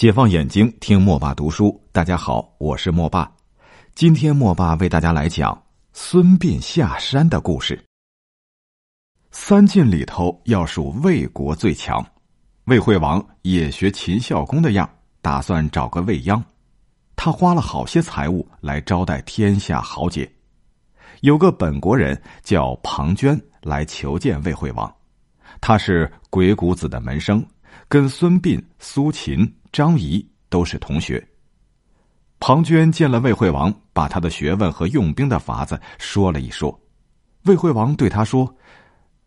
解放眼睛，听莫爸读书。大家好，我是莫爸。今天莫爸为大家来讲孙膑下山的故事。三晋里头要数魏国最强，魏惠王也学秦孝公的样，打算找个未央。他花了好些财物来招待天下豪杰。有个本国人叫庞涓来求见魏惠王，他是鬼谷子的门生，跟孙膑、苏秦。张仪都是同学。庞涓见了魏惠王，把他的学问和用兵的法子说了一说。魏惠王对他说：“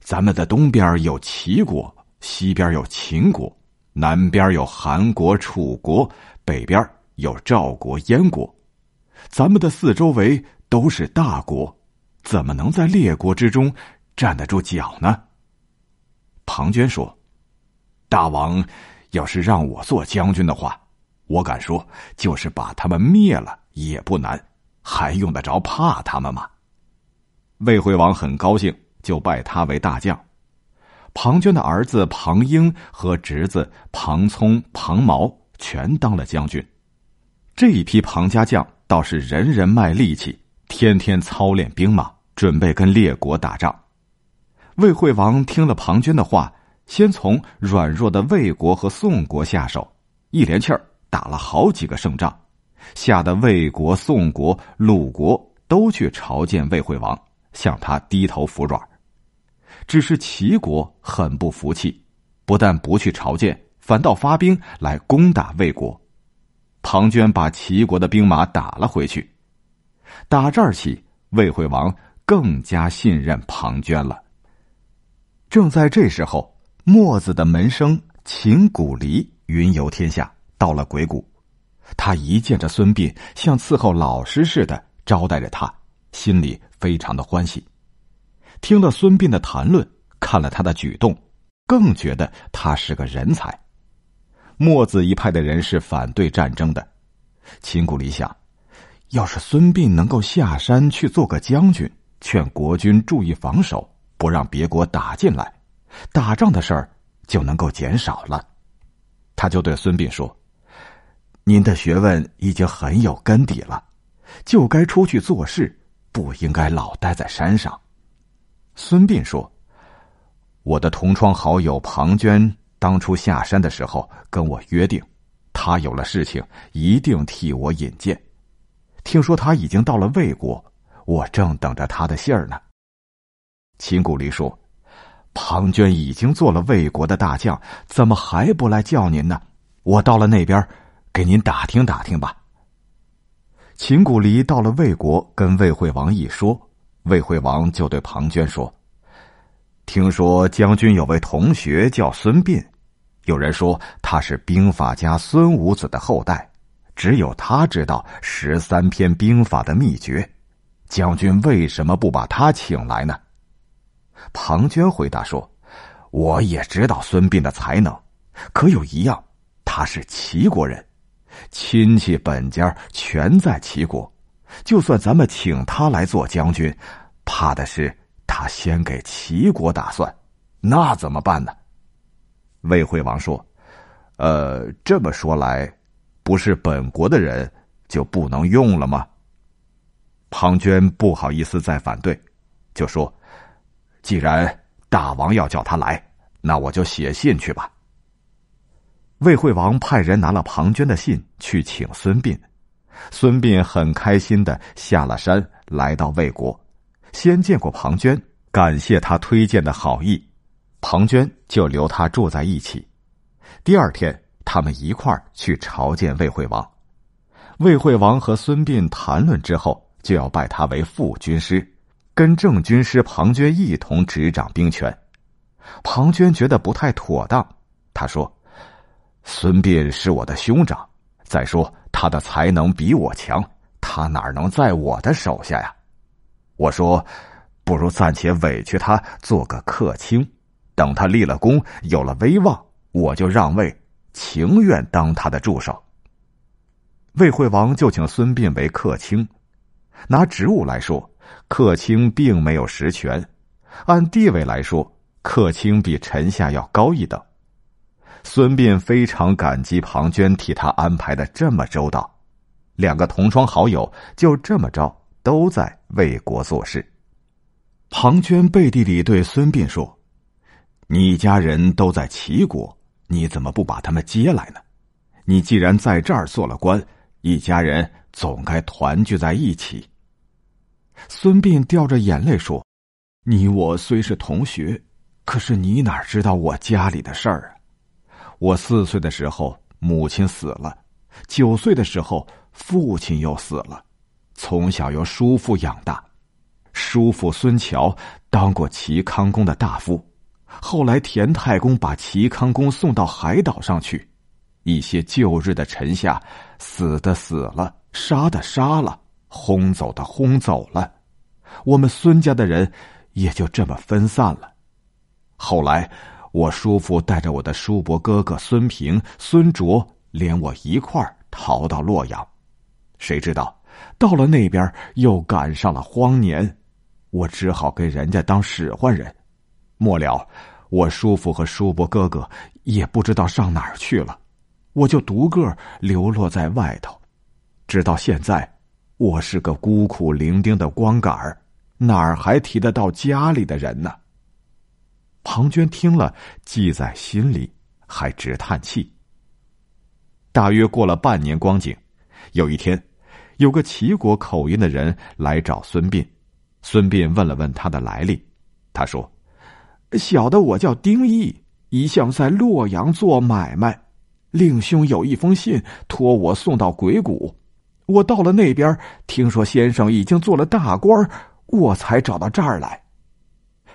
咱们的东边有齐国，西边有秦国，南边有韩国、楚国，北边有赵国、燕国。咱们的四周围都是大国，怎么能在列国之中站得住脚呢？”庞涓说：“大王。”要是让我做将军的话，我敢说，就是把他们灭了也不难，还用得着怕他们吗？魏惠王很高兴，就拜他为大将。庞涓的儿子庞英和侄子庞聪、庞毛全当了将军。这一批庞家将倒是人人卖力气，天天操练兵马，准备跟列国打仗。魏惠王听了庞涓的话。先从软弱的魏国和宋国下手，一连气儿打了好几个胜仗，吓得魏国、宋国、鲁国都去朝见魏惠王，向他低头服软。只是齐国很不服气，不但不去朝见，反倒发兵来攻打魏国。庞涓把齐国的兵马打了回去。打这儿起，魏惠王更加信任庞涓了。正在这时候。墨子的门生秦古离云游天下，到了鬼谷，他一见着孙膑，像伺候老师似的招待着他，心里非常的欢喜。听了孙膑的谈论，看了他的举动，更觉得他是个人才。墨子一派的人是反对战争的，秦古离想，要是孙膑能够下山去做个将军，劝国君注意防守，不让别国打进来。打仗的事儿就能够减少了，他就对孙膑说：“您的学问已经很有根底了，就该出去做事，不应该老待在山上。”孙膑说：“我的同窗好友庞涓当初下山的时候跟我约定，他有了事情一定替我引荐。听说他已经到了魏国，我正等着他的信儿呢。”秦古离说。庞涓已经做了魏国的大将，怎么还不来叫您呢？我到了那边，给您打听打听吧。秦古离到了魏国，跟魏惠王一说，魏惠王就对庞涓说：“听说将军有位同学叫孙膑，有人说他是兵法家孙武子的后代，只有他知道十三篇兵法的秘诀。将军为什么不把他请来呢？”庞涓回答说：“我也知道孙膑的才能，可有一样，他是齐国人，亲戚本家全在齐国。就算咱们请他来做将军，怕的是他先给齐国打算，那怎么办呢？”魏惠王说：“呃，这么说来，不是本国的人就不能用了吗？”庞涓不好意思再反对，就说。既然大王要叫他来，那我就写信去吧。魏惠王派人拿了庞涓的信去请孙膑，孙膑很开心的下了山，来到魏国，先见过庞涓，感谢他推荐的好意，庞涓就留他住在一起。第二天，他们一块儿去朝见魏惠王。魏惠王和孙膑谈论之后，就要拜他为副军师。跟正军师庞涓一同执掌兵权，庞涓觉得不太妥当。他说：“孙膑是我的兄长，再说他的才能比我强，他哪能在我的手下呀？”我说：“不如暂且委屈他做个客卿，等他立了功，有了威望，我就让位，情愿当他的助手。”魏惠王就请孙膑为客卿，拿职务来说。客卿并没有实权，按地位来说，客卿比臣下要高一等。孙膑非常感激庞涓替他安排的这么周到，两个同窗好友就这么着都在为国做事。庞涓背地里对孙膑说：“你一家人都在齐国，你怎么不把他们接来呢？你既然在这儿做了官，一家人总该团聚在一起。”孙膑掉着眼泪说：“你我虽是同学，可是你哪知道我家里的事儿啊？我四岁的时候母亲死了，九岁的时候父亲又死了，从小由叔父养大。叔父孙乔当过齐康公的大夫，后来田太公把齐康公送到海岛上去，一些旧日的臣下死的死了，杀的杀了。”轰走的轰走了，我们孙家的人也就这么分散了。后来，我叔父带着我的叔伯哥哥孙平、孙卓，连我一块儿逃到洛阳。谁知道到了那边又赶上了荒年，我只好给人家当使唤人。末了，我叔父和叔伯哥哥也不知道上哪儿去了，我就独个流落在外头，直到现在。我是个孤苦伶仃的光杆儿，哪儿还提得到家里的人呢？庞涓听了，记在心里，还直叹气。大约过了半年光景，有一天，有个齐国口音的人来找孙膑。孙膑问了问他的来历，他说：“小的我叫丁义，一向在洛阳做买卖，令兄有一封信托我送到鬼谷。”我到了那边，听说先生已经做了大官，我才找到这儿来。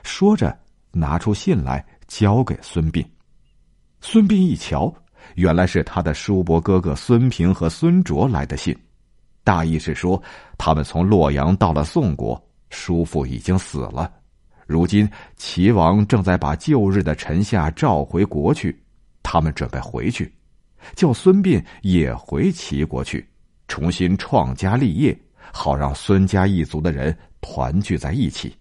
说着，拿出信来交给孙膑。孙膑一瞧，原来是他的叔伯哥哥孙平和孙卓来的信，大意是说他们从洛阳到了宋国，叔父已经死了，如今齐王正在把旧日的臣下召回国去，他们准备回去，叫孙膑也回齐国去。重新创家立业，好让孙家一族的人团聚在一起。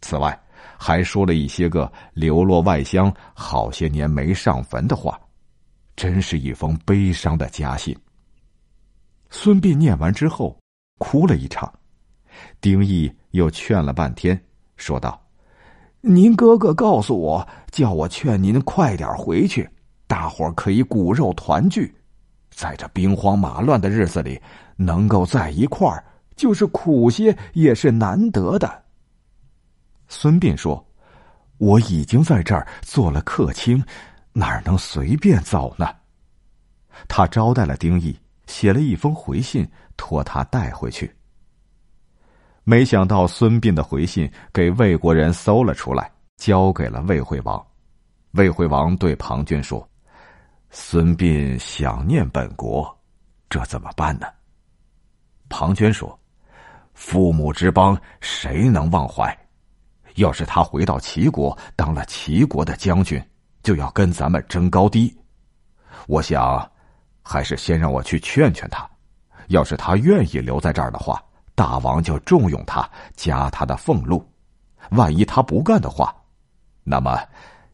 此外，还说了一些个流落外乡好些年没上坟的话，真是一封悲伤的家信。孙膑念完之后，哭了一场。丁义又劝了半天，说道：“您哥哥告诉我，叫我劝您快点回去，大伙可以骨肉团聚。”在这兵荒马乱的日子里，能够在一块儿，就是苦些也是难得的。孙膑说：“我已经在这儿做了客卿，哪能随便走呢？”他招待了丁义，写了一封回信，托他带回去。没想到孙膑的回信给魏国人搜了出来，交给了魏惠王。魏惠王对庞涓说。孙膑想念本国，这怎么办呢？庞涓说：“父母之邦，谁能忘怀？要是他回到齐国，当了齐国的将军，就要跟咱们争高低。我想，还是先让我去劝劝他。要是他愿意留在这儿的话，大王就重用他，加他的俸禄。万一他不干的话，那么，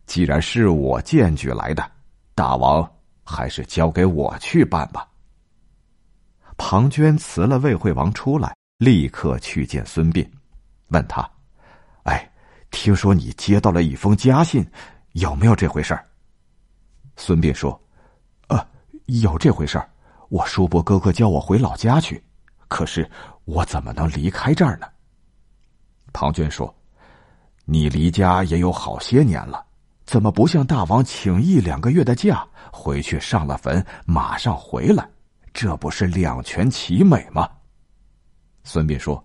既然是我荐举来的。”大王，还是交给我去办吧。庞涓辞了魏惠王出来，立刻去见孙膑，问他：“哎，听说你接到了一封家信，有没有这回事？”孙膑说：“呃，有这回事。我叔伯哥哥叫我回老家去，可是我怎么能离开这儿呢？”庞涓说：“你离家也有好些年了。”怎么不向大王请一两个月的假，回去上了坟，马上回来？这不是两全其美吗？孙膑说：“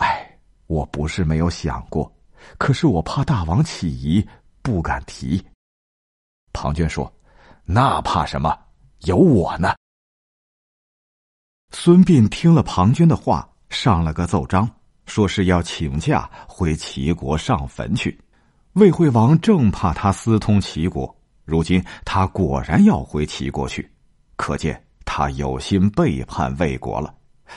哎，我不是没有想过，可是我怕大王起疑，不敢提。”庞涓说：“那怕什么？有我呢。”孙膑听了庞涓的话，上了个奏章，说是要请假回齐国上坟去。魏惠王正怕他私通齐国，如今他果然要回齐国去，可见他有心背叛魏国了。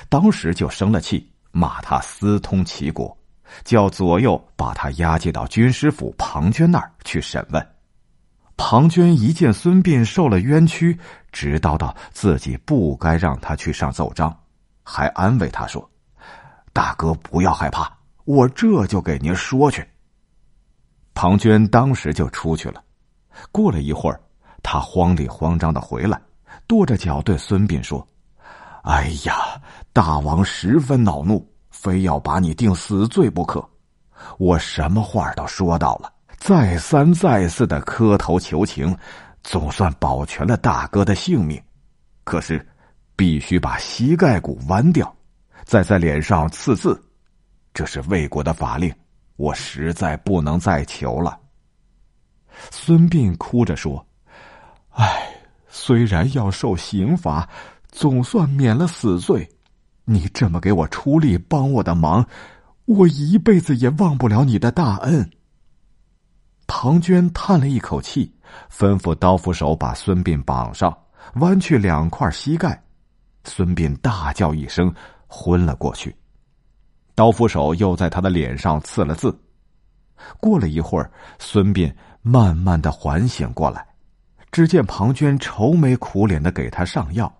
当时就生了气，骂他私通齐国，叫左右把他押解到军师府庞涓那儿去审问。庞涓一见孙膑受了冤屈，直道到自己不该让他去上奏章，还安慰他说：“大哥不要害怕，我这就给您说去。”庞涓当时就出去了。过了一会儿，他慌里慌张的回来，跺着脚对孙膑说：“哎呀，大王十分恼怒，非要把你定死罪不可。我什么话都说到了。”再三再四的磕头求情，总算保全了大哥的性命。可是，必须把膝盖骨剜掉，再在脸上刺字。这是魏国的法令，我实在不能再求了。孙膑哭着说：“唉，虽然要受刑罚，总算免了死罪。你这么给我出力帮我的忙，我一辈子也忘不了你的大恩。”庞涓叹了一口气，吩咐刀斧手把孙膑绑上，弯去两块膝盖。孙膑大叫一声，昏了过去。刀斧手又在他的脸上刺了字。过了一会儿，孙膑慢慢的缓醒过来，只见庞涓愁眉苦脸的给他上药。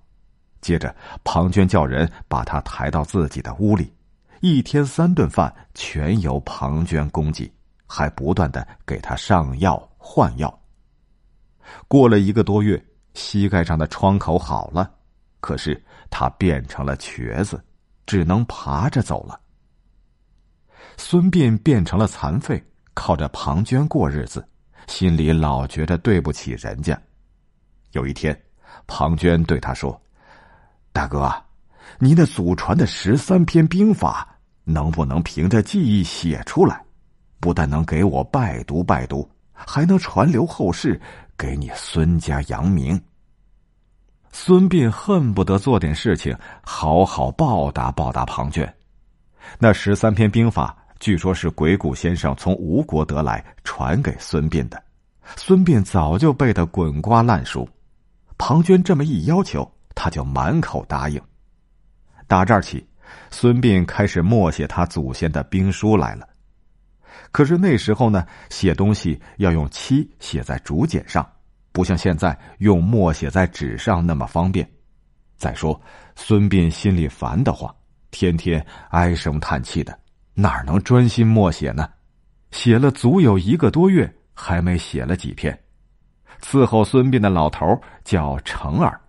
接着，庞涓叫人把他抬到自己的屋里，一天三顿饭全由庞涓供给。还不断的给他上药换药。过了一个多月，膝盖上的创口好了，可是他变成了瘸子，只能爬着走了。孙膑变成了残废，靠着庞涓过日子，心里老觉着对不起人家。有一天，庞涓对他说：“大哥，你那祖传的十三篇兵法，能不能凭着记忆写出来？”不但能给我拜读拜读，还能传留后世，给你孙家扬名。孙膑恨不得做点事情，好好报答报答庞涓。那十三篇兵法，据说是鬼谷先生从吴国得来，传给孙膑的。孙膑早就背得滚瓜烂熟，庞涓这么一要求，他就满口答应。打这儿起，孙膑开始默写他祖先的兵书来了。可是那时候呢，写东西要用漆写在竹简上，不像现在用墨写在纸上那么方便。再说，孙膑心里烦得慌，天天唉声叹气的，哪能专心默写呢？写了足有一个多月，还没写了几篇。伺候孙膑的老头叫程耳，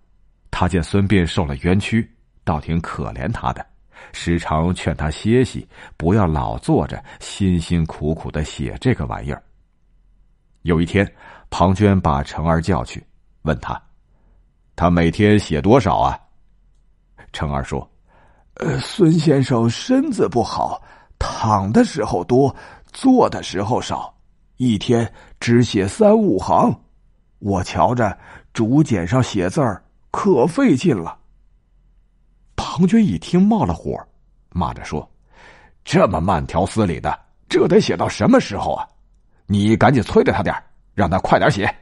他见孙膑受了冤屈，倒挺可怜他的。时常劝他歇息，不要老坐着，辛辛苦苦的写这个玩意儿。有一天，庞涓把程儿叫去，问他：“他每天写多少啊？”程儿说：“呃，孙先生身子不好，躺的时候多，坐的时候少，一天只写三五行。我瞧着竹简上写字儿可费劲了。”庞涓一听，冒了火，骂着说：“这么慢条斯理的，这得写到什么时候啊？你赶紧催着他点让他快点写。”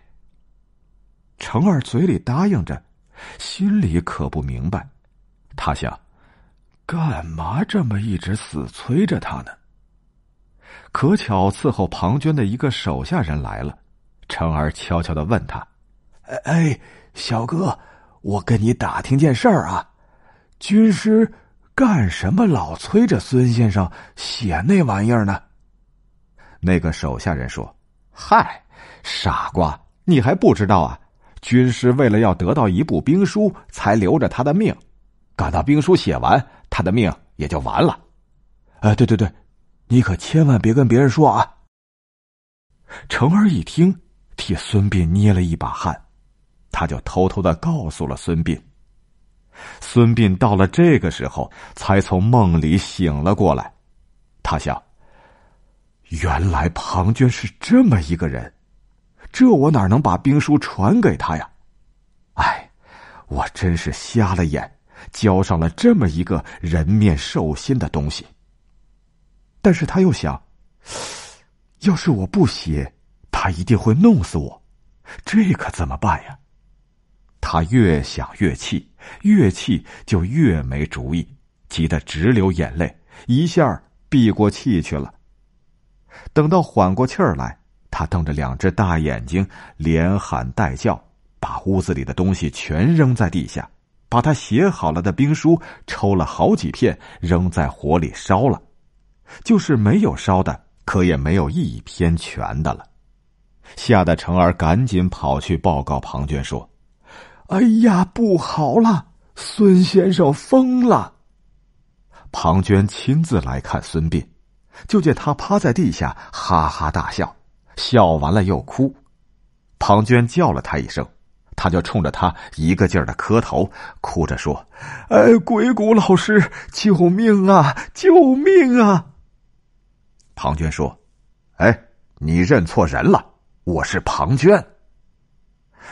程二嘴里答应着，心里可不明白。他想，干嘛这么一直死催着他呢？可巧伺候庞涓的一个手下人来了，程儿悄悄的问他：“哎，小哥，我跟你打听件事儿啊。”军师干什么老催着孙先生写那玩意儿呢？那个手下人说：“嗨，傻瓜，你还不知道啊？军师为了要得到一部兵书，才留着他的命。赶到兵书写完，他的命也就完了。”哎，对对对，你可千万别跟别人说啊！程儿一听，替孙膑捏了一把汗，他就偷偷的告诉了孙膑。孙膑到了这个时候，才从梦里醒了过来。他想：原来庞涓是这么一个人，这我哪能把兵书传给他呀？哎，我真是瞎了眼，交上了这么一个人面兽心的东西。但是他又想，要是我不写，他一定会弄死我，这可怎么办呀？他越想越气，越气就越没主意，急得直流眼泪，一下闭过气去了。等到缓过气儿来，他瞪着两只大眼睛，连喊带叫，把屋子里的东西全扔在地下，把他写好了的兵书抽了好几片，扔在火里烧了。就是没有烧的，可也没有一篇全的了。吓得成儿赶紧跑去报告庞涓说：“哎呀，不好了，孙先生疯了！”庞涓亲自来看孙膑，就见他趴在地下哈哈大笑，笑完了又哭。庞涓叫了他一声，他就冲着他一个劲儿的磕头，哭着说：“哎，鬼谷老师，救命啊！救命啊！”庞涓说：“哎，你认错人了，我是庞涓。”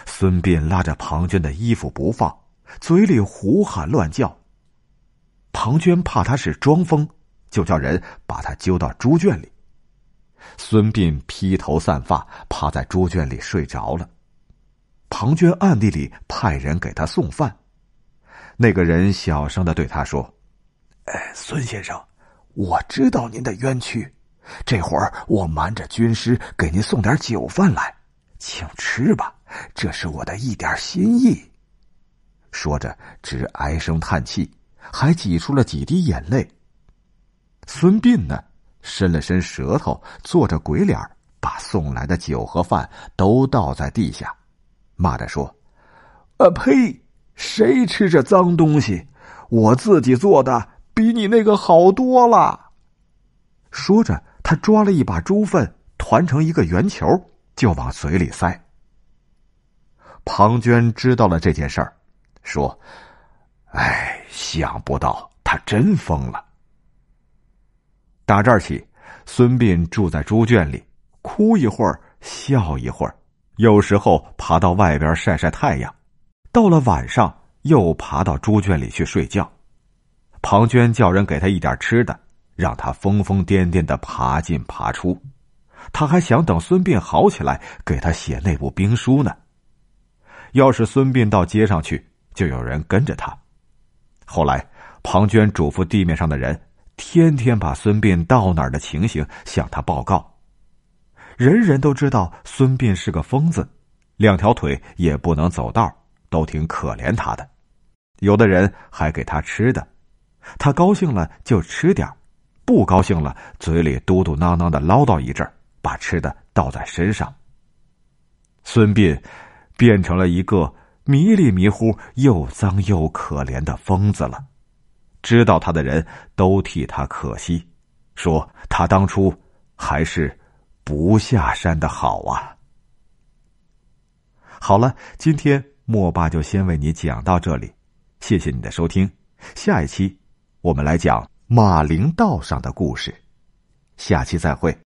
孙膑拉着庞涓的衣服不放，嘴里胡喊乱叫。庞涓怕他是装疯，就叫人把他揪到猪圈里。孙膑披头散发，趴在猪圈里睡着了。庞涓暗地里派人给他送饭。那个人小声的对他说：“哎，孙先生，我知道您的冤屈。”这会儿我瞒着军师给您送点酒饭来，请吃吧，这是我的一点心意。说着，直唉声叹气，还挤出了几滴眼泪。孙膑呢，伸了伸舌头，做着鬼脸，把送来的酒和饭都倒在地下，骂着说：“啊呸！谁吃这脏东西？我自己做的比你那个好多了。”说着。他抓了一把猪粪，团成一个圆球，就往嘴里塞。庞涓知道了这件事儿，说：“哎，想不到他真疯了。”打这儿起，孙膑住在猪圈里，哭一会儿，笑一会儿，有时候爬到外边晒晒太阳，到了晚上又爬到猪圈里去睡觉。庞涓叫人给他一点吃的。让他疯疯癫癫的爬进爬出，他还想等孙膑好起来给他写那部兵书呢。要是孙膑到街上去，就有人跟着他。后来，庞涓嘱咐地面上的人，天天把孙膑到哪儿的情形向他报告。人人都知道孙膑是个疯子，两条腿也不能走道，都挺可怜他的。有的人还给他吃的，他高兴了就吃点不高兴了，嘴里嘟嘟囔囔的唠叨一阵把吃的倒在身上。孙膑变成了一个迷里迷糊、又脏又可怜的疯子了。知道他的人都替他可惜，说他当初还是不下山的好啊。好了，今天莫爸就先为你讲到这里，谢谢你的收听。下一期我们来讲。马陵道上的故事，下期再会。